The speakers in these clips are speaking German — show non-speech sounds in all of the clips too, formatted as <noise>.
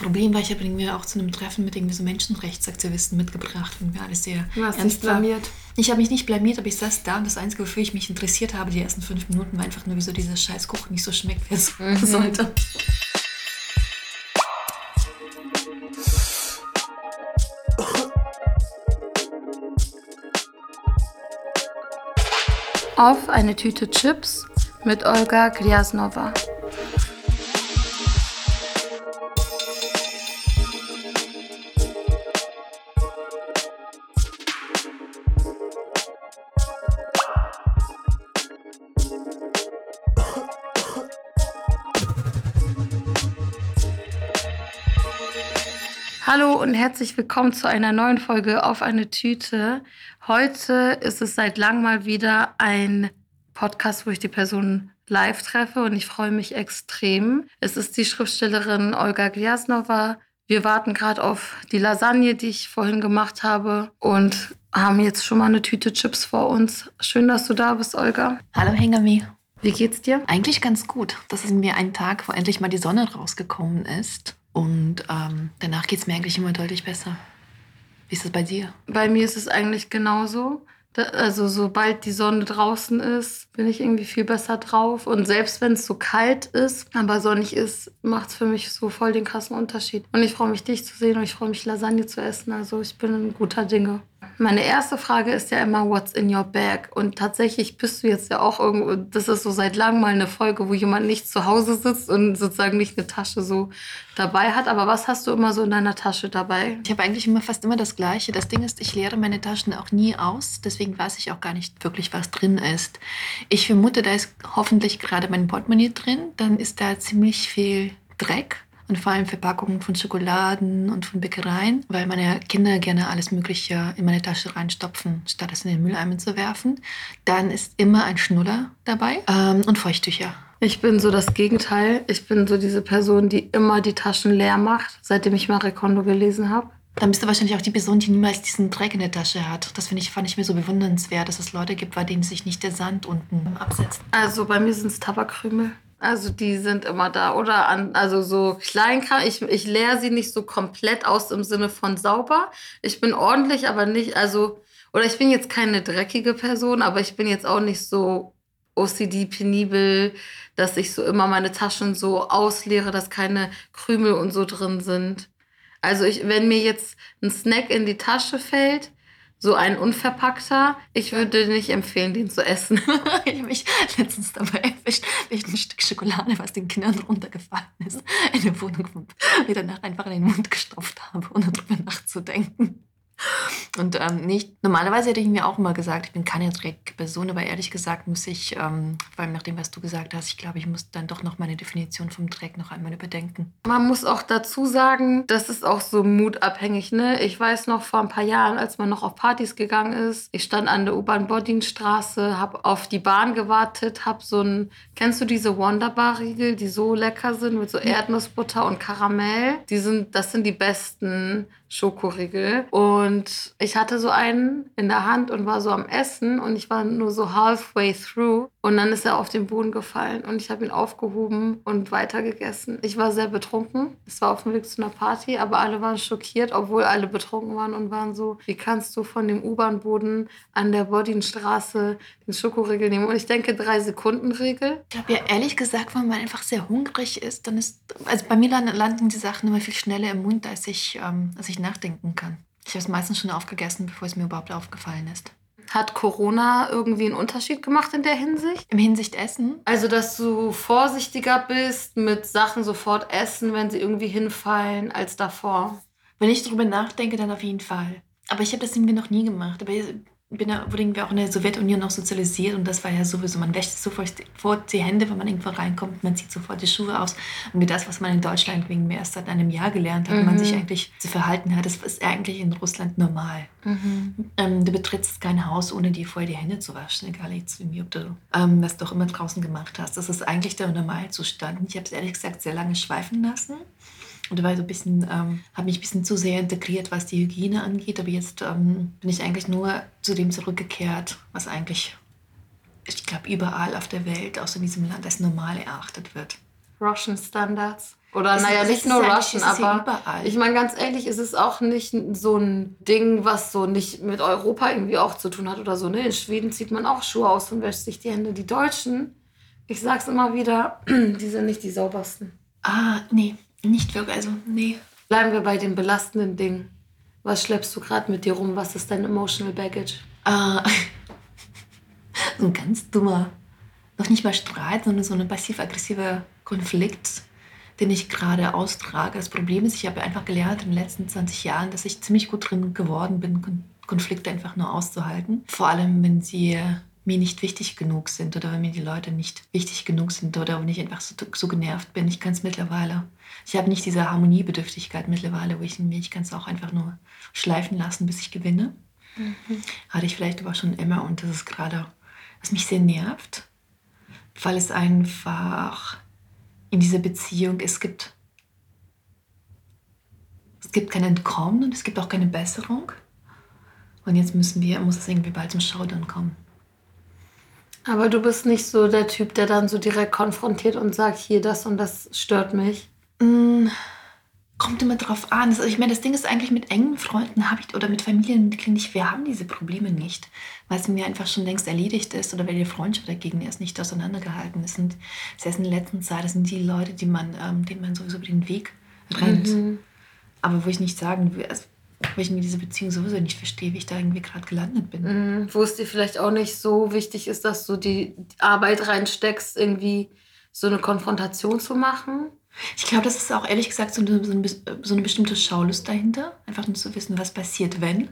Problem war, ich habe irgendwie auch zu einem Treffen mit irgendwie so Menschenrechtsaktivisten mitgebracht und wir alles sehr du hast ernst blamiert. Ich habe mich nicht blamiert, aber ich saß da und das Einzige, wofür ich mich interessiert habe, die ersten fünf Minuten, war einfach nur, wieso dieser scheiß Kuchen nicht so schmeckt, wie es mhm. sollte. Auf eine Tüte Chips mit Olga Gryasnova. Und herzlich willkommen zu einer neuen Folge auf eine Tüte. Heute ist es seit langem mal wieder ein Podcast, wo ich die Person live treffe und ich freue mich extrem. Es ist die Schriftstellerin Olga Gliasnova. Wir warten gerade auf die Lasagne, die ich vorhin gemacht habe und haben jetzt schon mal eine Tüte Chips vor uns. Schön, dass du da bist, Olga. Hallo, Hengami. Wie geht's dir? Eigentlich ganz gut. Das ist mir ein Tag, wo endlich mal die Sonne rausgekommen ist. Und ähm, danach geht es mir eigentlich immer deutlich besser. Wie ist das bei dir? Bei mir ist es eigentlich genauso. Also sobald die Sonne draußen ist, bin ich irgendwie viel besser drauf. Und selbst wenn es so kalt ist, aber sonnig ist, macht es für mich so voll den krassen Unterschied. Und ich freue mich, dich zu sehen und ich freue mich, Lasagne zu essen. Also ich bin ein guter Dinge. Meine erste Frage ist ja immer, what's in your bag? Und tatsächlich bist du jetzt ja auch irgendwo, das ist so seit langem mal eine Folge, wo jemand nicht zu Hause sitzt und sozusagen nicht eine Tasche so dabei hat. Aber was hast du immer so in deiner Tasche dabei? Ich habe eigentlich immer fast immer das Gleiche. Das Ding ist, ich leere meine Taschen auch nie aus. Deswegen weiß ich auch gar nicht wirklich, was drin ist. Ich vermute, da ist hoffentlich gerade mein Portemonnaie drin. Dann ist da ziemlich viel Dreck und vor allem Verpackungen von Schokoladen und von Bäckereien, weil meine Kinder gerne alles Mögliche in meine Tasche reinstopfen, statt es in den Mülleimer zu werfen. Dann ist immer ein Schnuller dabei ähm, und Feuchttücher. Ich bin so das Gegenteil. Ich bin so diese Person, die immer die Taschen leer macht, seitdem ich Marie Kondo gelesen habe. Dann bist du wahrscheinlich auch die Person, die niemals diesen Dreck in der Tasche hat. Das ich, fand ich mir so bewundernswert, dass es Leute gibt, bei denen sich nicht der Sand unten absetzt. Also bei mir sind es Tabakkrümel. Also die sind immer da. Oder an, also so Kleinkram. Ich, ich leere sie nicht so komplett aus im Sinne von sauber. Ich bin ordentlich, aber nicht, also, oder ich bin jetzt keine dreckige Person, aber ich bin jetzt auch nicht so OCD penibel, dass ich so immer meine Taschen so ausleere, dass keine Krümel und so drin sind. Also ich, wenn mir jetzt ein Snack in die Tasche fällt, so ein unverpackter. Ich würde nicht empfehlen, den zu essen. <laughs> ich habe mich letztens dabei erwischt, wie ich ein Stück Schokolade, was den Kindern runtergefallen ist, in der Wohnung wieder danach einfach in den Mund gestopft habe, ohne drüber nachzudenken. Und ähm, nicht, normalerweise hätte ich mir auch immer gesagt, ich bin keine Dreckperson, aber ehrlich gesagt muss ich, ähm, vor allem nach dem, was du gesagt hast, ich glaube, ich muss dann doch noch meine Definition vom Dreck noch einmal überdenken. Man muss auch dazu sagen, das ist auch so mutabhängig. Ne? Ich weiß noch vor ein paar Jahren, als man noch auf Partys gegangen ist, ich stand an der U-Bahn-Bodinstraße, habe auf die Bahn gewartet, habe so ein, kennst du diese Wonderbar-Riegel, die so lecker sind mit so Erdnussbutter und Karamell? Die sind, das sind die besten Schokoriegel. Und ich hatte so einen in der Hand und war so am Essen und ich war nur so halfway through. Und dann ist er auf den Boden gefallen und ich habe ihn aufgehoben und weitergegessen. Ich war sehr betrunken. Es war auf dem Weg zu einer Party, aber alle waren schockiert, obwohl alle betrunken waren und waren so, wie kannst du von dem U-Bahn-Boden an der Bodinstraße den Schokoriegel nehmen? Und ich denke, drei Sekunden Regel. Ich habe ja ehrlich gesagt, wenn man einfach sehr hungrig ist, dann ist, also bei mir landen die Sachen immer viel schneller im Mund, als ich, ähm, als ich nachdenken kann. Ich habe es meistens schon aufgegessen, bevor es mir überhaupt aufgefallen ist. Hat Corona irgendwie einen Unterschied gemacht in der Hinsicht? Im Hinsicht Essen? Also, dass du vorsichtiger bist mit Sachen sofort essen, wenn sie irgendwie hinfallen, als davor? Wenn ich darüber nachdenke, dann auf jeden Fall. Aber ich habe das irgendwie noch nie gemacht. Aber bin da, wurden wir auch in der Sowjetunion noch sozialisiert und das war ja sowieso, man wäscht sofort die Hände, wenn man irgendwo reinkommt, man zieht sofort die Schuhe aus. Und wie das, was man in Deutschland wegen mir erst seit einem Jahr gelernt hat, mhm. man sich eigentlich zu verhalten hat, das ist eigentlich in Russland normal. Mhm. Ähm, du betrittst kein Haus, ohne dir vorher die Hände zu waschen, egal jetzt wie ob du ähm, das doch immer draußen gemacht hast. Das ist eigentlich der Normalzustand. Ich habe es ehrlich gesagt sehr lange schweifen lassen. Und war so ein bisschen, ähm, habe mich ein bisschen zu sehr integriert, was die Hygiene angeht. Aber jetzt ähm, bin ich eigentlich nur zu dem zurückgekehrt, was eigentlich, ich glaube, überall auf der Welt, außer in diesem Land, als normal erachtet wird. Russian Standards. Oder Es- naja, es nicht ist nur Russian, ist aber überall. ich meine ganz ehrlich, es ist auch nicht so ein Ding, was so nicht mit Europa irgendwie auch zu tun hat oder so. Ne? In Schweden zieht man auch Schuhe aus und wäscht sich die Hände. Die Deutschen, ich sag's immer wieder, <clears throat> die sind nicht die saubersten. Ah, nee, nicht wirklich. Also, nee. Bleiben wir bei den belastenden Dingen. Was schleppst du gerade mit dir rum? Was ist dein emotional baggage? Ah, <laughs> so ein ganz dummer, noch nicht mal Streit, sondern so ein passiv-aggressiver Konflikt, den ich gerade austrage. Das Problem ist, ich habe einfach gelernt in den letzten 20 Jahren, dass ich ziemlich gut drin geworden bin, Kon Konflikte einfach nur auszuhalten. Vor allem, wenn sie mir nicht wichtig genug sind oder wenn mir die Leute nicht wichtig genug sind oder wenn ich einfach so, so genervt bin. Ich kann es mittlerweile. Ich habe nicht diese Harmoniebedürftigkeit mittlerweile, wo ich, ich kann es auch einfach nur schleifen lassen, bis ich gewinne. Hatte ich vielleicht aber schon immer und das ist gerade, was mich sehr nervt, weil es einfach in dieser Beziehung, es gibt, es gibt kein Entkommen und es gibt auch keine Besserung. Und jetzt müssen wir, muss es irgendwie bald zum Showdown kommen. Aber du bist nicht so der Typ, der dann so direkt konfrontiert und sagt, hier, das und das stört mich. Mm, kommt immer drauf an. Also ich meine, das Ding ist eigentlich mit engen Freunden habe ich oder mit Familienmitgliedern nicht, wir haben diese Probleme nicht, weil es mir einfach schon längst erledigt ist oder weil die Freundschaft dagegen erst nicht auseinandergehalten ist. Und selbst in der letzten Zeit, das sind die Leute, die man, ähm, denen man sowieso über den Weg rennt. Aber wo ich nicht sagen will, also, wo ich mir diese Beziehung sowieso nicht verstehe, wie ich da irgendwie gerade gelandet bin. Mhm, Wo es dir vielleicht auch nicht so wichtig ist, dass du die Arbeit reinsteckst, irgendwie so eine Konfrontation zu machen. Ich glaube, das ist auch ehrlich gesagt so eine, so, eine, so eine bestimmte Schaulust dahinter. Einfach nur zu wissen, was passiert, wenn.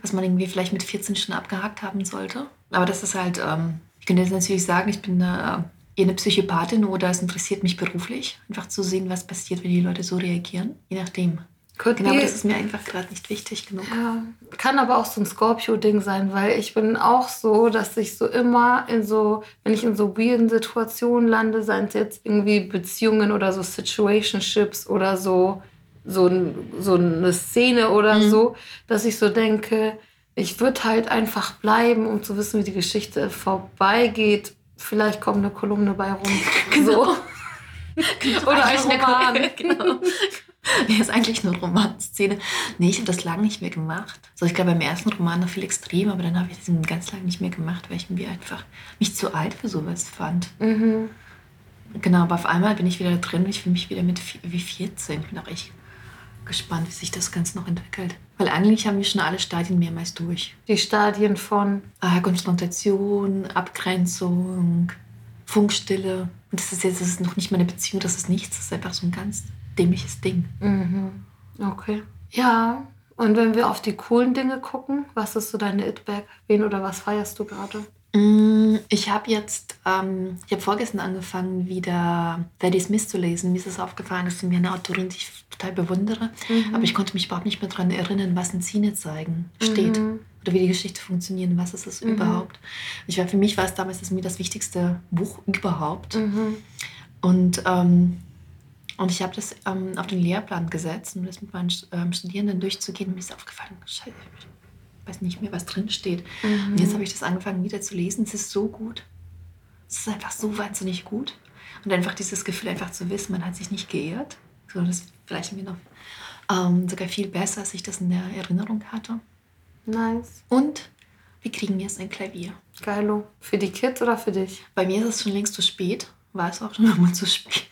Was man irgendwie vielleicht mit 14 schon abgehakt haben sollte. Aber das ist halt, ähm, ich könnte jetzt natürlich sagen, ich bin äh, eher eine Psychopathin oder es interessiert mich beruflich. Einfach zu sehen, was passiert, wenn die Leute so reagieren. Je nachdem. Could Genau, be- das ist mir einfach gerade nicht wichtig genug. Ja, kann aber auch so ein Scorpio-Ding sein, weil ich bin auch so, dass ich so immer in so, wenn ich in so weirden Situationen lande, seien es jetzt irgendwie Beziehungen oder so Situationships oder so, so, ein, so eine Szene oder Mhm. so, dass ich so denke, ich würde halt einfach bleiben, um zu wissen, wie die Geschichte vorbeigeht. Vielleicht kommt eine Kolumne bei rum. <laughs> Genau. So. <laughs> Oder ein Roman. <laughs> genau. Nee, <laughs> ist eigentlich eine Romanszene. Nee, ich habe das lange nicht mehr gemacht. So, ich glaube beim ersten Roman noch viel extremer, aber dann habe ich das ganz lange nicht mehr gemacht, weil ich mir einfach mich zu alt für sowas fand. Mhm. Genau, aber auf einmal bin ich wieder drin und ich fühle mich wieder mit wie 14. Ich bin auch echt gespannt, wie sich das Ganze noch entwickelt. Weil eigentlich haben wir schon alle Stadien mehrmals durch. Die Stadien von Ah, Konfrontation, Abgrenzung, Funkstille. Und das ist jetzt das ist noch nicht mal eine Beziehung, das ist nichts. Das ist einfach so ein ganz dämliches Ding. Mhm. Okay. Ja, und wenn wir auf die coolen Dinge gucken, was ist so deine It-Bag? Wen oder was feierst du gerade? Mm, Ich habe jetzt, ähm, ich habe vorgestern angefangen, wieder Zadie Smith zu lesen. Mir ist es aufgefallen, dass sie mir eine Autorin, die ich total bewundere, aber ich konnte mich überhaupt nicht mehr daran erinnern, was in Zine zeigen steht. Mhm. Oder wie die Geschichte funktioniert, was ist es überhaupt. Ich war, für mich war es damals das, mir das wichtigste Buch überhaupt. Mhm. Und, ähm, und ich habe das ähm, auf den Lehrplan gesetzt, um das mit meinen ähm, Studierenden durchzugehen. Mir ist aufgefallen, scheiße, ich weiß nicht mehr, was drin steht. Mhm. Und jetzt habe ich das angefangen wieder zu lesen. Es ist so gut. Es ist einfach so wahnsinnig gut. Und einfach dieses Gefühl, einfach zu wissen, man hat sich nicht geirrt. So, das ist vielleicht mir noch ähm, sogar viel besser, als ich das in der Erinnerung hatte. Nice. Und wir kriegen jetzt ein Klavier. Geilo. Für die Kids oder für dich? Bei mir ist es schon längst zu spät. War es auch schon <laughs> immer zu spät.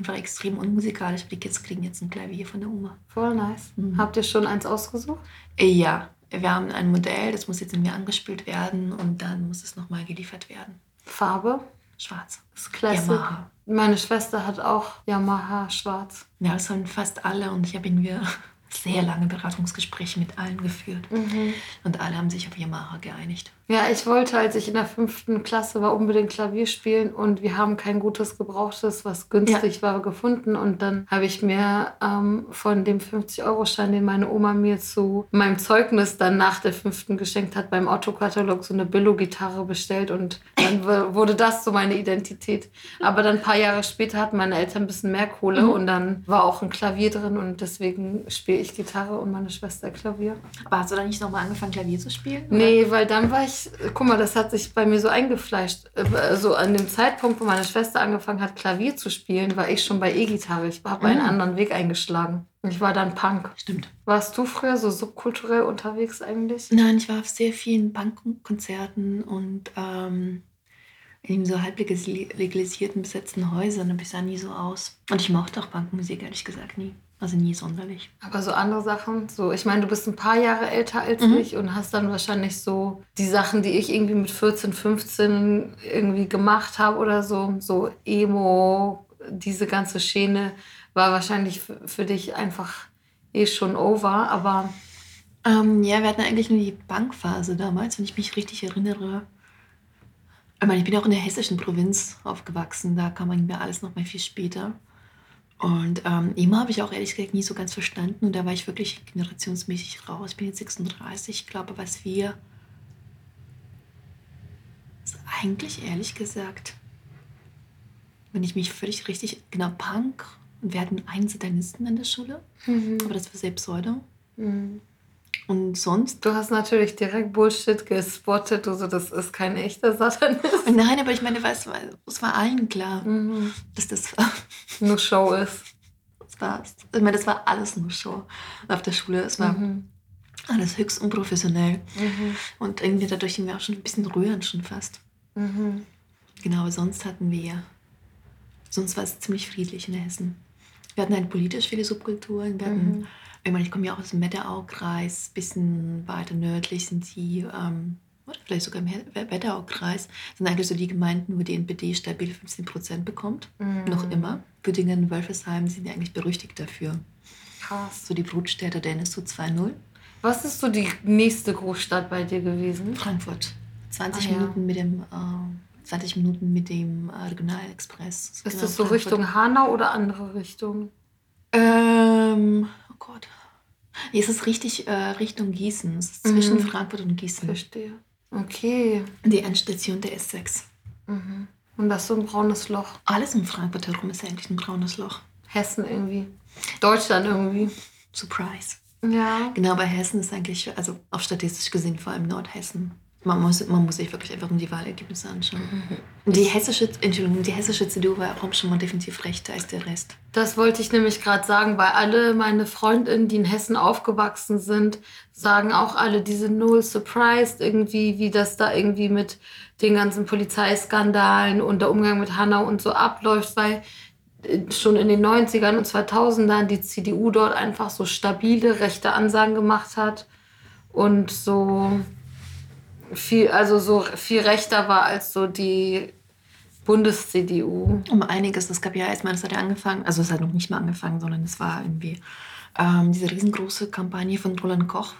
Einfach extrem unmusikalisch. Die Kids kriegen jetzt ein Klavier von der Oma. Voll nice. Mhm. Habt ihr schon eins ausgesucht? Äh, Ja, wir haben ein Modell, das muss jetzt in mir angespielt werden und dann muss es nochmal geliefert werden. Farbe? Schwarz. Das ist Classic. Yamaha. Meine Schwester hat auch Yamaha schwarz. Ja, das haben fast alle und ich habe irgendwie sehr lange Beratungsgespräche mit allen geführt. Und alle haben sich auf Yamaha geeinigt. Ja, ich wollte, als ich in der fünften Klasse war, unbedingt Klavier spielen und wir haben kein gutes Gebrauchtes, was günstig war, gefunden. Und dann habe ich mir ähm, von dem 50-Euro-Schein, den meine Oma mir zu meinem Zeugnis dann nach der fünften geschenkt hat, beim Autokatalog so eine Billo-Gitarre bestellt und dann wurde das so meine Identität. Aber dann ein paar Jahre später hatten meine Eltern ein bisschen mehr Kohle und dann war auch ein Klavier drin und deswegen spiele ich Gitarre und meine Schwester Klavier. Aber hast du dann nicht nochmal angefangen, Klavier zu spielen? oder? Nee, weil dann war ich, guck mal, das hat sich bei mir so eingefleischt. Äh, So an dem Zeitpunkt, wo meine Schwester angefangen hat, Klavier zu spielen, war ich schon bei E-Gitarre. Ich habe einen Mhm. anderen Weg eingeschlagen. Ich war dann Punk. Stimmt. Warst du früher so subkulturell unterwegs eigentlich? Nein, ich war auf sehr vielen Bankkonzerten und ähm, in so halb legalisierten, besetzten Häusern, aber ich sah nie so aus. Und ich mochte auch Bankmusik, ehrlich gesagt, nie. Also nie sonderlich. Aber so andere Sachen, so ich meine, du bist ein paar Jahre älter als Mhm. ich und hast dann wahrscheinlich so die Sachen, die ich irgendwie mit 14, 15 irgendwie gemacht habe oder so, so Emo, diese ganze Schiene war wahrscheinlich für, dich einfach eh schon over, aber Ähm, ja, wir hatten eigentlich nur die Bankphase damals, wenn ich mich richtig erinnere. Ich meine, ich bin auch in der hessischen Provinz aufgewachsen, da kam irgendwie alles noch mal viel später. Und ähm, Emo habe ich auch ehrlich gesagt nie so ganz verstanden und da war ich wirklich generationsmäßig raus. Ich bin jetzt 36, ich glaube, was wir ist eigentlich ehrlich gesagt, wenn ich mich völlig richtig, genau, Punk und wir hatten einen Satanisten in der Schule, aber das war sehr pseudo. Mhm. Und sonst du hast natürlich direkt Bullshit gespottet, also das ist kein echter Satanist. Nein, aber ich meine, weißt du, es war allen klar, Mhm. dass das. Nur Show ist. Das war ich meine, das war alles nur Show auf der Schule. Es war Mhm. alles höchst unprofessionell. Mhm. Und irgendwie dadurch sind wir auch schon ein bisschen rührend schon fast. Mhm. Genau, aber sonst hatten wir, sonst war es ziemlich friedlich in Hessen. Wir hatten halt politisch viele Subkulturen. Wir hatten, Mhm. Ich meine, ich komme ja auch aus dem Wetterau-Kreis, bisschen weiter nördlich sind die, ähm, oder vielleicht sogar im Wetterau-Kreis, sind eigentlich so die Gemeinden, wo die NPD stabil 15 Prozent bekommt. Mhm. Noch immer. Büdingen und Wölfersheim sind ja eigentlich berüchtigt dafür. Krass. So die Brutstätte der NSU 2.0. Was ist so die nächste Großstadt bei dir gewesen? Frankfurt. 20 Ah, ja. Minuten mit dem, äh, 20 Minuten mit dem äh, Regionalexpress. Ist Genau, das so Frankfurt. Richtung Hanau oder andere Richtung? Ähm, oh Gott. Es ist richtig äh, Richtung Gießen. Es ist zwischen Mhm. Frankfurt und Gießen. Verstehe. Okay. Die Endstation der S6. Mhm. Und das ist so ein braunes Loch. Alles um Frankfurt herum ist eigentlich ein braunes Loch. Hessen irgendwie. Deutschland irgendwie. Surprise. Ja. Genau, bei Hessen ist eigentlich, also auch statistisch gesehen, vor allem Nordhessen. Man muss, man muss sich wirklich einfach nur die Wahlergebnisse anschauen. Und die hessische, Entschuldigung, die hessische CDU war auch schon mal definitiv rechter als der Rest. Das wollte ich nämlich gerade sagen, weil alle meine Freundinnen, die in Hessen aufgewachsen sind, sagen auch alle diese Null Surprised irgendwie, wie das da irgendwie mit den ganzen Polizeiskandalen und der Umgang mit Hanau und so abläuft, weil äh, schon in den 90ern und 2000ern die CDU dort einfach so stabile rechte Ansagen gemacht hat und so viel, also so viel rechter war als so die Bundes-CDU. Um einiges. Es gab ja erstmal, das hat ja angefangen, also es hat noch nicht mal angefangen, sondern es war irgendwie ähm, diese riesengroße Kampagne von Roland Koch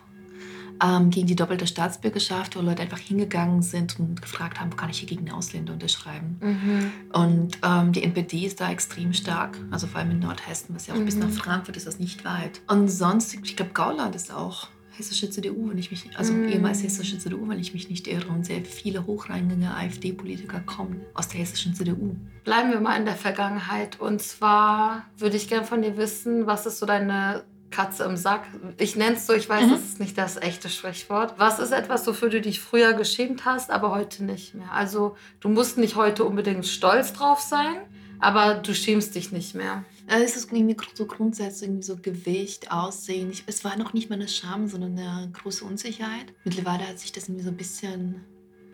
ähm, gegen die doppelte Staatsbürgerschaft, wo Leute einfach hingegangen sind und gefragt haben, kann ich hier gegen Ausländer unterschreiben? Mhm. Und ähm, die NPD ist da extrem stark, also vor allem in Nordhessen, was ja auch bis Mhm. nach Frankfurt ist das nicht weit. Und sonst, ich glaube, Gauland ist auch hessische CDU, wenn ich mich, also Mhm. ehemals hessische CDU, wenn ich mich nicht irre. Und sehr viele hochrangige AfD-Politiker kommen aus der hessischen CDU. Bleiben wir mal in der Vergangenheit. Und zwar würde ich gerne von dir wissen, was ist so deine Katze im Sack? Ich nenne es so, ich weiß, Mhm. das ist nicht das echte Sprichwort. Was ist etwas, wofür du dich früher geschämt hast, aber heute nicht mehr? Also du musst nicht heute unbedingt stolz drauf sein, aber du schämst dich nicht mehr. Also es ist irgendwie so grundsätzlich irgendwie so Gewicht, Aussehen. Ich, es war noch nicht mal eine Scham, sondern eine große Unsicherheit. Mittlerweile hat sich das irgendwie so ein bisschen,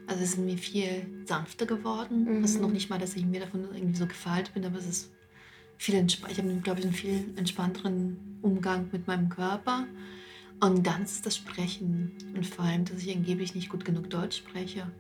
also es ist mir viel sanfter geworden. Mhm. Es ist noch nicht mal, dass ich mir davon irgendwie so gefeilt bin, aber es ist viel entspannt. Ich habe, glaube ich, einen viel entspannteren Umgang mit meinem Körper. Und dann ist das Sprechen. Und vor allem, dass ich angeblich nicht gut genug Deutsch spreche.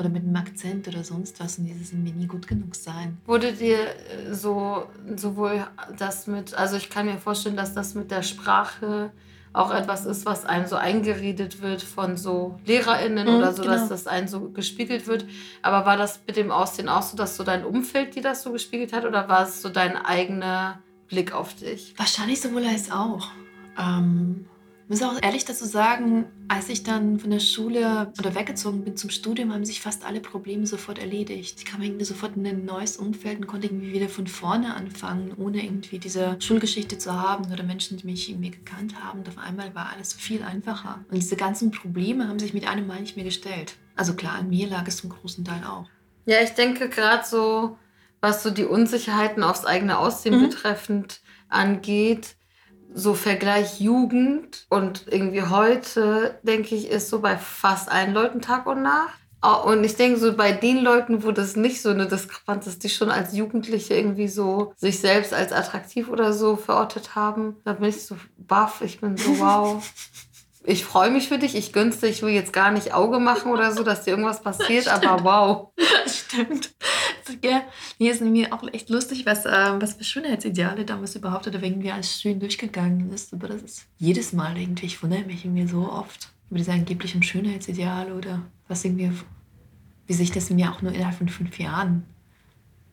Oder mit einem Akzent oder sonst was. Und dieses mir nie gut genug sein. Wurde dir äh, so sowohl das mit, also ich kann mir vorstellen, dass das mit der Sprache auch etwas ist, was einem so eingeredet wird von so LehrerInnen Mhm, oder so, dass genau. das einem so gespiegelt wird. Aber war das mit dem Aussehen auch so, dass so dein Umfeld dir das so gespiegelt hat oder war es so dein eigener Blick auf dich? Wahrscheinlich sowohl als auch. Ähm, muss auch ehrlich dazu sagen, als ich dann von der Schule oder weggezogen bin zum Studium, haben sich fast alle Probleme sofort erledigt. Ich kam irgendwie sofort in ein neues Umfeld und konnte irgendwie wieder von vorne anfangen, ohne irgendwie diese Schulgeschichte zu haben oder Menschen, die mich irgendwie gekannt haben. Und auf einmal war alles viel einfacher. Und diese ganzen Probleme haben sich mit einem Mal nicht mehr gestellt. Also klar, an mir lag es zum großen Teil auch. Ja, ich denke gerade so, was so die Unsicherheiten aufs eigene Aussehen mhm. betreffend angeht, so Vergleich Jugend und irgendwie heute, denke ich, ist so bei fast allen Leuten Tag und Nacht. Und ich denke so bei den Leuten, wo das nicht so eine Diskrepanz ist, die schon als Jugendliche irgendwie so sich selbst als attraktiv oder so verortet haben, da bin ich so baff. Ich bin so wow. <laughs> ich freue mich für dich, ich gönn's dir, ich will jetzt gar nicht Auge machen oder so, dass dir irgendwas passiert, aber wow. <laughs> Stimmt. Ja, hier ist nämlich auch echt lustig, was, äh, was für Schönheitsideale damals überhaupt oder irgendwie als schön durchgegangen ist. Aber das ist jedes Mal irgendwie, ich wundere mich irgendwie so oft über diese angeblichen Schönheitsideale oder was irgendwie, wie sich das mir auch nur innerhalb von fünf Jahren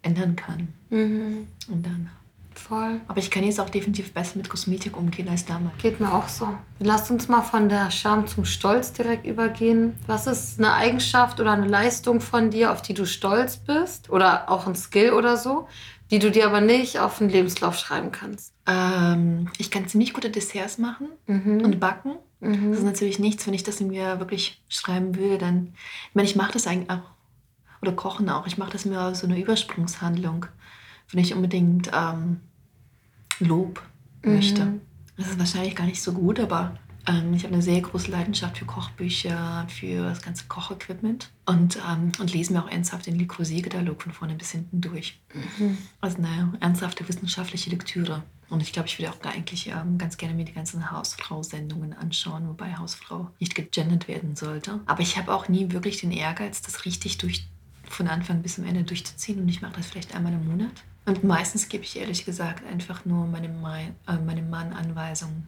ändern kann. Mhm. Und dann Voll. Aber ich kann jetzt auch definitiv besser mit Kosmetik umgehen als damals. Geht mir auch so. Lass uns mal von der Scham zum Stolz direkt übergehen. Was ist eine Eigenschaft oder eine Leistung von dir, auf die du stolz bist? Oder auch ein Skill oder so, die du dir aber nicht auf den Lebenslauf schreiben kannst? Ähm, ich kann ziemlich gute Desserts machen mhm. und backen. Mhm. Das ist natürlich nichts, wenn ich das mir wirklich schreiben würde, dann. Ich meine, ich mache das eigentlich auch. Oder kochen auch. Ich mache das mir so eine Übersprungshandlung wenn ich unbedingt ähm, Lob mhm. möchte. Das ist wahrscheinlich gar nicht so gut, aber ähm, ich habe eine sehr große Leidenschaft für Kochbücher, für das ganze Kochequipment und, ähm, und lese mir auch ernsthaft den Le Corbusier-Katalog von vorne bis hinten durch. Mhm. Also eine ernsthafte wissenschaftliche Lektüre. Und ich glaube, ich würde auch eigentlich ähm, ganz gerne mir die ganzen Hausfrau-Sendungen anschauen, wobei Hausfrau nicht gegendert werden sollte. Aber ich habe auch nie wirklich den Ehrgeiz, das richtig durch, von Anfang bis zum Ende durchzuziehen. Und ich mache das vielleicht einmal im Monat. Und meistens gebe ich ehrlich gesagt einfach nur meinem, Mann, äh, meinem Mann Anweisungen,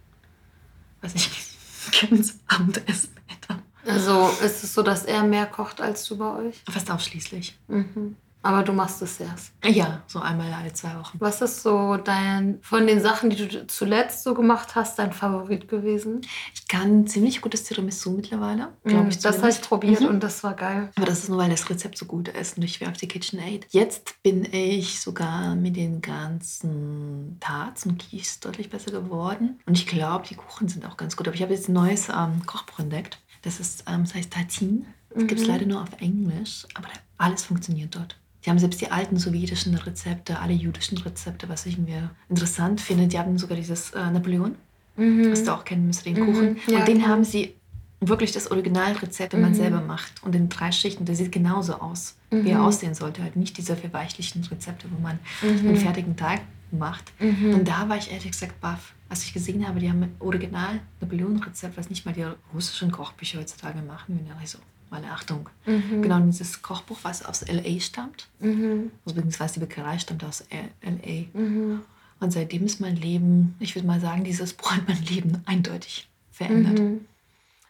was ich <laughs> gerne zum Abendessen hätte. Also ist es so, dass er mehr kocht als du bei euch? Fast ausschließlich. Mhm. Aber du machst es erst. Ja, so einmal alle zwei Wochen. Was ist so dein, von den Sachen, die du zuletzt so gemacht hast, dein Favorit gewesen? Ich kann ziemlich gutes Tiramisu mittlerweile, glaube mm, ich. Das habe ich probiert mhm. und das war geil. Aber das ist nur, weil das Rezept so gut ist und ich wäre auf die KitchenAid. Jetzt bin ich sogar mit den ganzen Tarts und Kies deutlich besser geworden. Und ich glaube, die Kuchen sind auch ganz gut. Aber ich habe jetzt ein neues ähm, Kochbuch entdeckt. Das, ist, ähm, das heißt Tartine. Das mhm. gibt es leider nur auf Englisch, aber alles funktioniert dort. Die haben selbst die alten sowjetischen Rezepte, alle jüdischen Rezepte, was ich mir interessant finde. Die haben sogar dieses äh, Napoleon, mhm. was du auch kennen müsst, den mhm. Kuchen. Ja, und den haben sie wirklich das Originalrezept, wenn man mhm. selber macht. Und in drei Schichten, der sieht genauso aus, wie er mhm. aussehen sollte. Halt nicht diese verweichlichten Rezepte, wo man mhm. einen fertigen Teig macht. Mhm. Und da war ich ehrlich gesagt baff. Als ich gesehen habe, die haben ein Original Napoleon-Rezept, was nicht mal die russischen Kochbücher heutzutage machen. Und ich so, meine Achtung. Mhm. Genau dieses Kochbuch, was aus LA stammt. Mhm. Also beziehungsweise die Bäckerei stammt aus LA. Mhm. Und seitdem ist mein Leben, ich würde mal sagen, dieses Buch hat mein Leben eindeutig verändert. Mhm.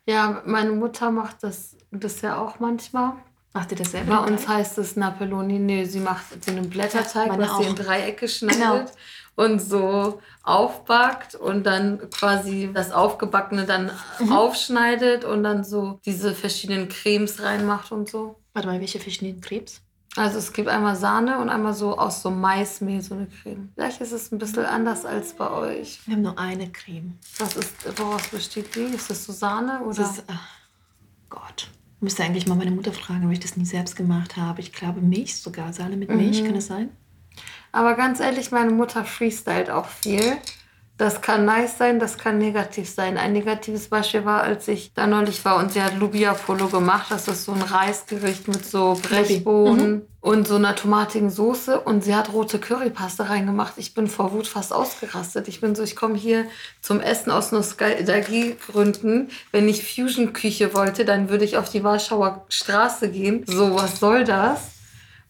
Ja, meine Mutter macht das, das ja auch manchmal. Macht ihr das selber? Bei uns heißt es Napoloni. Nee, sie macht so einen Blätterteig, was sie in Dreiecke schneidet. Genau und so aufbackt und dann quasi das Aufgebackene dann mhm. aufschneidet und dann so diese verschiedenen Cremes reinmacht und so. Warte mal, welche verschiedenen Cremes? Also es gibt einmal Sahne und einmal so aus so Maismehl so eine Creme. Vielleicht ist es ein bisschen anders als bei euch. Wir haben nur eine Creme. Was ist, woraus besteht die? Ist das so Sahne oder? Das ist, ach Gott. Ich müsste eigentlich mal meine Mutter fragen, ob ich das nie selbst gemacht habe. Ich glaube Milch sogar, Sahne mit Milch, mhm. kann das sein? Aber ganz ehrlich, meine Mutter freestylt auch viel. Das kann nice sein, das kann negativ sein. Ein negatives Beispiel war, als ich da neulich war und sie hat Lubia Polo gemacht. Das ist so ein Reisgericht mit so Brechbohnen mhm. und so einer tomatigen Soße. Und sie hat rote Currypaste reingemacht. Ich bin vor Wut fast ausgerastet. Ich bin so, ich komme hier zum Essen aus Nostalgiegründen. Wenn ich Fusion-Küche wollte, dann würde ich auf die Warschauer Straße gehen. So, was soll das?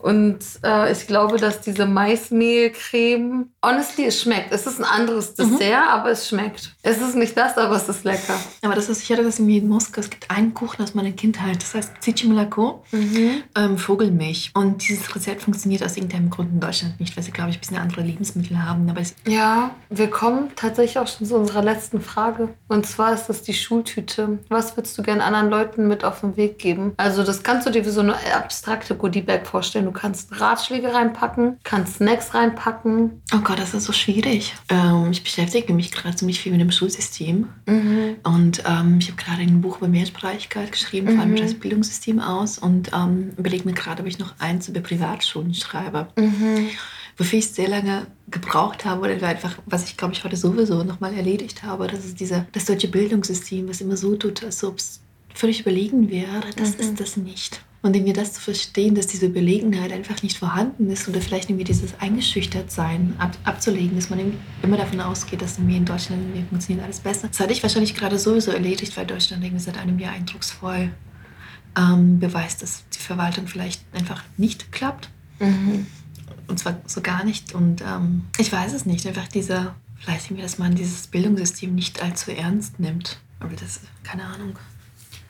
Und äh, ich glaube, dass diese Maismehlcreme, honestly, es schmeckt. Es ist ein anderes Dessert, mhm. aber es schmeckt. Es ist nicht das, aber es ist lecker. Aber das ist, ich hatte das in Moskau. Es gibt einen Kuchen aus meiner Kindheit, das heißt Zichimlako, mhm. ähm, Vogelmilch. Und dieses Rezept funktioniert aus irgendeinem Grund in Deutschland nicht, weil sie, glaube ich, ein bisschen andere Lebensmittel haben. Aber ja, wir kommen tatsächlich auch schon zu unserer letzten Frage. Und zwar ist das die Schultüte. Was würdest du gerne anderen Leuten mit auf den Weg geben? Also das kannst du dir wie so eine abstrakte Goodie-Bag vorstellen. Du kannst Ratschläge reinpacken, kannst Snacks reinpacken. Oh Gott, das ist so schwierig. Ähm, ich beschäftige mich gerade ziemlich viel mit dem Schulsystem. Mhm. Und ähm, ich habe gerade ein Buch über Mehrsprachigkeit geschrieben, mhm. vor allem mhm. das Bildungssystem aus. Und ähm, überlege mir gerade, ob ich noch eins über Privatschulen schreibe. Mhm wofür ich sehr lange gebraucht habe oder einfach, was ich glaube ich heute sowieso nochmal erledigt habe, das ist dieser, das deutsche Bildungssystem, was immer so tut, als ob es völlig überlegen wäre. Das mhm. ist das nicht. Und irgendwie das zu verstehen, dass diese Überlegenheit einfach nicht vorhanden ist oder vielleicht irgendwie dieses Eingeschüchtertsein ab, abzulegen, dass man immer davon ausgeht, dass irgendwie in Deutschland irgendwie funktioniert alles besser. Das hatte ich wahrscheinlich gerade sowieso erledigt, weil Deutschland irgendwie seit einem Jahr eindrucksvoll ähm, beweist, dass die Verwaltung vielleicht einfach nicht klappt. Mhm. Und zwar so gar nicht. Und ähm, ich weiß es nicht. Einfach dieser, vielleicht irgendwie, dass man dieses Bildungssystem nicht allzu ernst nimmt. Aber das, keine Ahnung.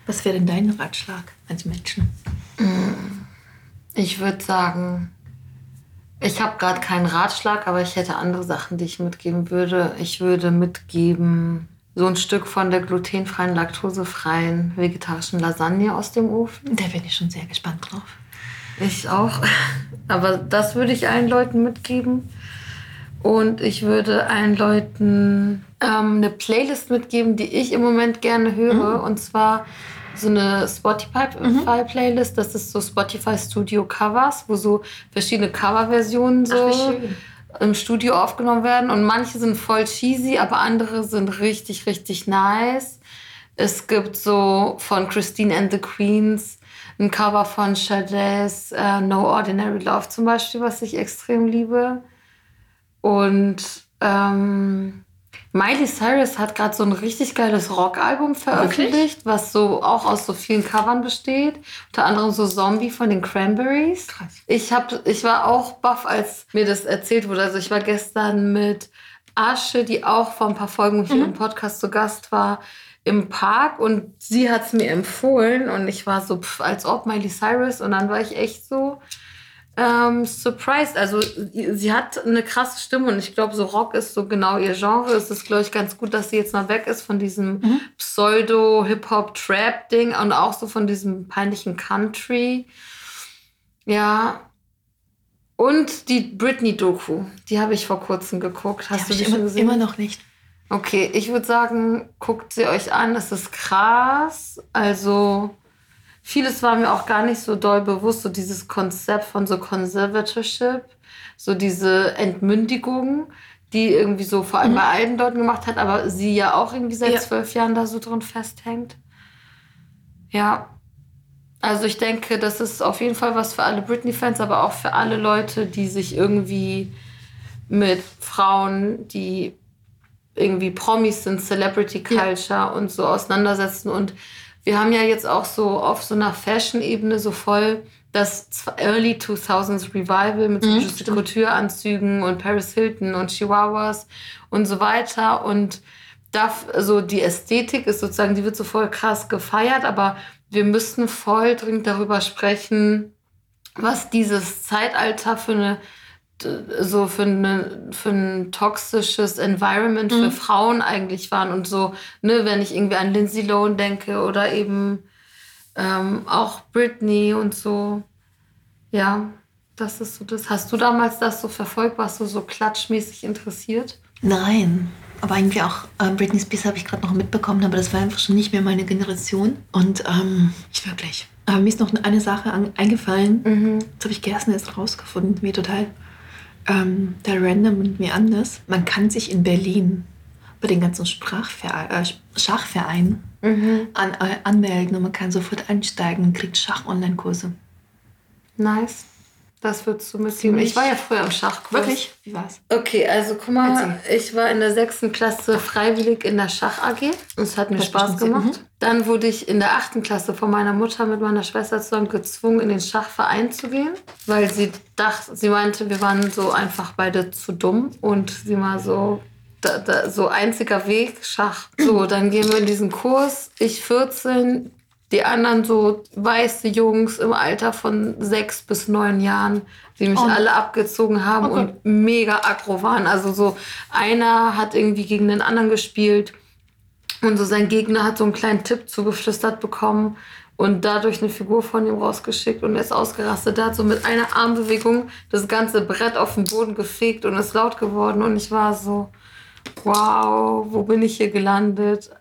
Was wäre denn dein Ratschlag als Menschen? Mm. Ich würde sagen, ich habe gerade keinen Ratschlag, aber ich hätte andere Sachen, die ich mitgeben würde. Ich würde mitgeben, so ein Stück von der glutenfreien, laktosefreien vegetarischen Lasagne aus dem Ofen. Da bin ich schon sehr gespannt drauf. Ich auch. Aber das würde ich allen Leuten mitgeben. Und ich würde allen Leuten ähm, eine Playlist mitgeben, die ich im Moment gerne höre. Mhm. Und zwar so eine Spotify-Playlist. Mhm. Das ist so Spotify Studio Covers, wo so verschiedene Coverversionen so Ach, im Studio aufgenommen werden. Und manche sind voll cheesy, aber andere sind richtig, richtig nice. Es gibt so von Christine and the Queens ein Cover von Sade's uh, No Ordinary Love zum Beispiel, was ich extrem liebe. Und ähm, Miley Cyrus hat gerade so ein richtig geiles Rockalbum veröffentlicht, Wirklich? was so auch aus so vielen Covern besteht. Unter anderem so Zombie von den Cranberries. Krass. Ich, hab, ich war auch baff, als mir das erzählt wurde. Also ich war gestern mit Asche, die auch vor ein paar Folgen hier mhm. im Podcast zu Gast war, im Park und sie hat es mir empfohlen und ich war so, pff, als ob Miley Cyrus und dann war ich echt so ähm, surprised. Also sie hat eine krasse Stimme und ich glaube, so Rock ist so genau ihr Genre. Es ist, glaube ich, ganz gut, dass sie jetzt mal weg ist von diesem mhm. Pseudo-Hip-Hop-Trap-Ding und auch so von diesem peinlichen Country. Ja. Und die Britney-Doku, die habe ich vor kurzem geguckt. Hast die du die schon gesehen? Immer noch nicht. Okay, ich würde sagen, guckt sie euch an. Das ist krass. Also vieles war mir auch gar nicht so doll bewusst, so dieses Konzept von so Conservatorship, so diese Entmündigung, die irgendwie so vor allem mhm. bei allen Leuten gemacht hat, aber sie ja auch irgendwie seit ja. zwölf Jahren da so drin festhängt. Ja. Also ich denke, das ist auf jeden Fall was für alle Britney-Fans, aber auch für alle Leute, die sich irgendwie mit Frauen, die irgendwie Promis sind, Celebrity Culture ja. und so auseinandersetzen. Und wir haben ja jetzt auch so auf so einer Fashion-Ebene so voll das Early 2000s Revival mit so mhm, Couture-Anzügen und Paris Hilton und Chihuahuas und so weiter. Und da, also die Ästhetik ist sozusagen, die wird so voll krass gefeiert, aber wir müssen voll dringend darüber sprechen, was dieses Zeitalter für eine so für, eine, für ein toxisches Environment mhm. für Frauen eigentlich waren und so, ne, wenn ich irgendwie an Lindsay Lohan denke oder eben ähm, auch Britney und so. Ja, das ist so das. Hast du damals das so verfolgt? Warst du so klatschmäßig interessiert? Nein, aber irgendwie auch äh, Britney Spears habe ich gerade noch mitbekommen, aber das war einfach schon nicht mehr meine Generation. Und ähm, ich wirklich. Aber mir ist noch eine Sache an, eingefallen. Mhm. Das habe ich gestern erst rausgefunden, mir total ähm, der Random und mir anders. Man kann sich in Berlin bei den ganzen Sprachver äh, Schachvereinen mhm. an, äh, anmelden und man kann sofort einsteigen und kriegt Schach-Online-Kurse. Nice. Das würdest du mitgeben. Ich war ja früher im Schachkurs. Wirklich? Wie war's? Okay, also guck mal, ich war in der sechsten Klasse freiwillig in der Schach AG. Es hat mir Das Spaß gemacht. mhm. Dann wurde ich in der achten Klasse von meiner Mutter mit meiner Schwester zusammen gezwungen, in den Schachverein zu gehen, weil sie dachte, sie meinte, wir waren so einfach beide zu dumm und sie war so, da, da, so einziger Weg, Schach. So, dann gehen wir in diesen Kurs. Ich 14, die anderen so weiße Jungs im Alter von sechs bis neun Jahren, die mich Oh. alle abgezogen haben Oh und mega aggro waren. Also so einer hat irgendwie gegen den anderen gespielt und so sein Gegner hat so einen kleinen Tipp zugeflüstert bekommen und dadurch eine Figur von ihm rausgeschickt und er ist ausgerastet. Der hat so mit einer Armbewegung das ganze Brett auf den Boden gefegt und ist laut geworden und ich war so, wow, wo bin ich hier gelandet?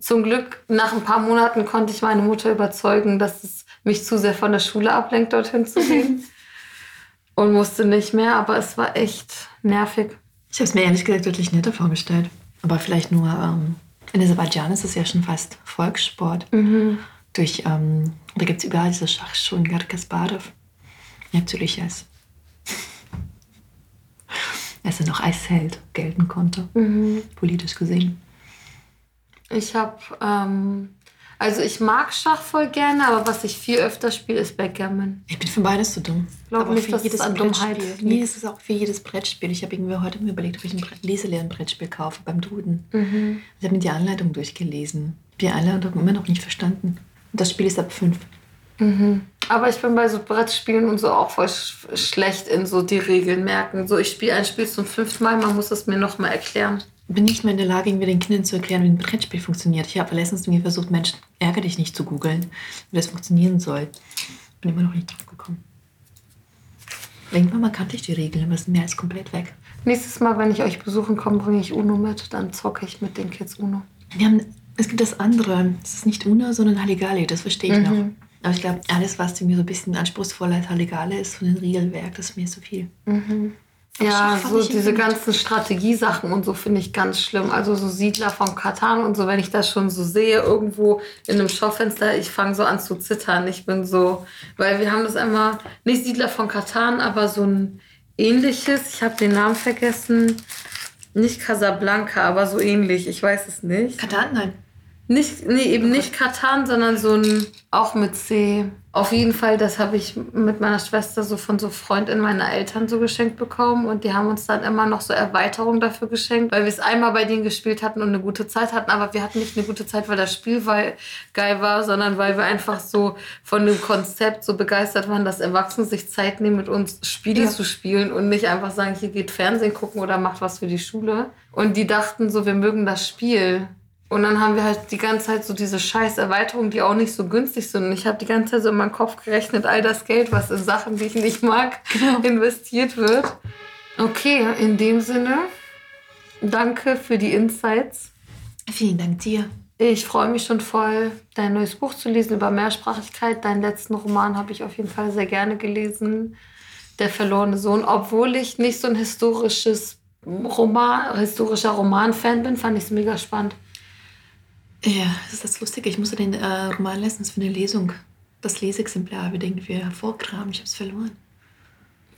Zum Glück, nach ein paar Monaten konnte ich meine Mutter überzeugen, dass es mich zu sehr von der Schule ablenkt, dorthin zu gehen. <laughs> und musste nicht mehr, aber es war echt nervig. Ich habe es mir ehrlich gesagt deutlich netter vorgestellt. Aber vielleicht nur, ähm, in Aserbaidschan ist es ja schon fast Volkssport. Durch, ähm, da gibt es überall diese Schachschulen, Gar Kasparov. Natürlich als, als er <laughs> noch als Held gelten konnte, politisch gesehen. Ich habe, ähm, also ich mag Schach voll gerne, aber was ich viel öfter spiele, ist Backgammon. Ich bin für beides zu dumm. Glaub Aber nicht, für dass jedes es an Dummheit Brettspiel. Nee, liegt. es ist auch für jedes Brettspiel. Ich habe irgendwie heute mir überlegt, ob ich ein Brett- Leselernbrettspiel kaufe beim Duden. Mhm. Ich habe mir die Anleitung durchgelesen. Die Anleitung immer noch nicht verstanden. Und das Spiel ist ab fünf. Aber ich bin bei so Brettspielen und so auch voll sch schlecht in so die Regeln merken. So, ich spiele ein Spiel zum fünften Mal, man muss es mir nochmal erklären. Bin nicht mehr in der Lage, irgendwie den Kindern zu erklären, wie ein Brettspiel funktioniert. Ich habe letztens mir versucht, Mensch, ärgere dich nicht zu googeln, wie das funktionieren soll. Bin immer noch nicht drauf gekommen. Irgendwann mal kannte ich die Regeln, aber es sind mehr als komplett weg. Nächstes Mal, wenn ich euch besuchen komme, bringe ich Uno mit. Dann zocke ich mit den Kids Uno. Wir haben, es gibt das andere. Es ist nicht Una, sondern Halligalli. Das verstehe ich Mhm. noch. Aber ich glaube, alles, was irgendwie so ein bisschen anspruchsvoller als Halligalli ist von den Regelwerk, das ist mir zu viel. Ja, so diese ganzen Strategiesachen und so finde ich ganz schlimm. Also so Siedler von Katan und so, wenn ich das schon so sehe, irgendwo in einem Schaufenster, ich fange so an zu zittern. Ich bin so, weil wir haben das einmal, nicht Siedler von Katan, aber so ein ähnliches, ich habe den Namen vergessen, nicht Casablanca, aber so ähnlich, ich weiß es nicht. Katan, nein. Nicht, nee, eben nicht Katan, sondern so ein, auch mit C. Auf jeden Fall, das habe ich mit meiner Schwester so von so Freundinnen meiner Eltern so geschenkt bekommen. Und die haben uns dann immer noch so Erweiterungen dafür geschenkt, weil wir es einmal bei denen gespielt hatten und eine gute Zeit hatten. Aber wir hatten nicht eine gute Zeit, weil das Spiel geil war, sondern weil wir einfach so von dem Konzept so begeistert waren, dass Erwachsene sich Zeit nehmen, mit uns Spiele Ja. zu spielen und nicht einfach sagen, hier geht Fernsehen gucken oder macht was für die Schule. Und die dachten so, wir mögen das Spiel. Und dann haben wir halt die ganze Zeit so diese scheiß Erweiterungen, die auch nicht so günstig sind. Und ich habe die ganze Zeit so in meinem Kopf gerechnet, all das Geld, was in Sachen, die ich nicht mag, <laughs> investiert wird. Okay, in dem Sinne, danke für die Insights. Vielen Dank dir. Ich freue mich schon voll, dein neues Buch zu lesen über Mehrsprachigkeit. Deinen letzten Roman habe ich auf jeden Fall sehr gerne gelesen. Der verlorene Sohn. Obwohl ich nicht so ein historisches Roman, historischer Roman-Fan bin, fand ich es mega spannend. Ja, das ist das Lustige. Ich musste den äh, Roman letztens für eine Lesung, das Leseexemplar unbedingt wir hervorkramen. Ich habe es verloren.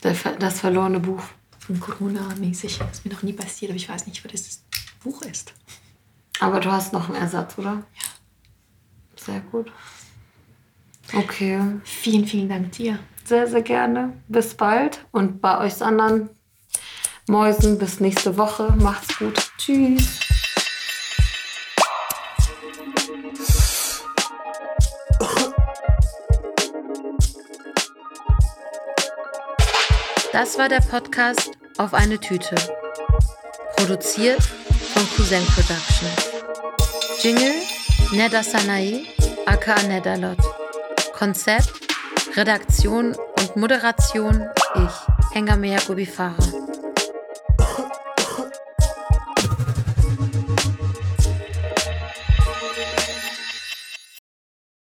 Ver- das verlorene Buch. Von Corona-mäßig. Das ist mir noch nie passiert, aber ich weiß nicht, was das Buch ist. Aber du hast noch einen Ersatz, oder? Ja. Sehr gut. Okay. Vielen, vielen Dank dir. Sehr, sehr gerne. Bis bald. Und bei euch anderen Mäusen bis nächste Woche. Macht's gut. Tschüss. Das war der Podcast auf eine Tüte. Produziert von Cousin Production. Jingle Neda Sanae, aka Nedalot. Konzept, Redaktion und Moderation ich, Hengamea Gubifara.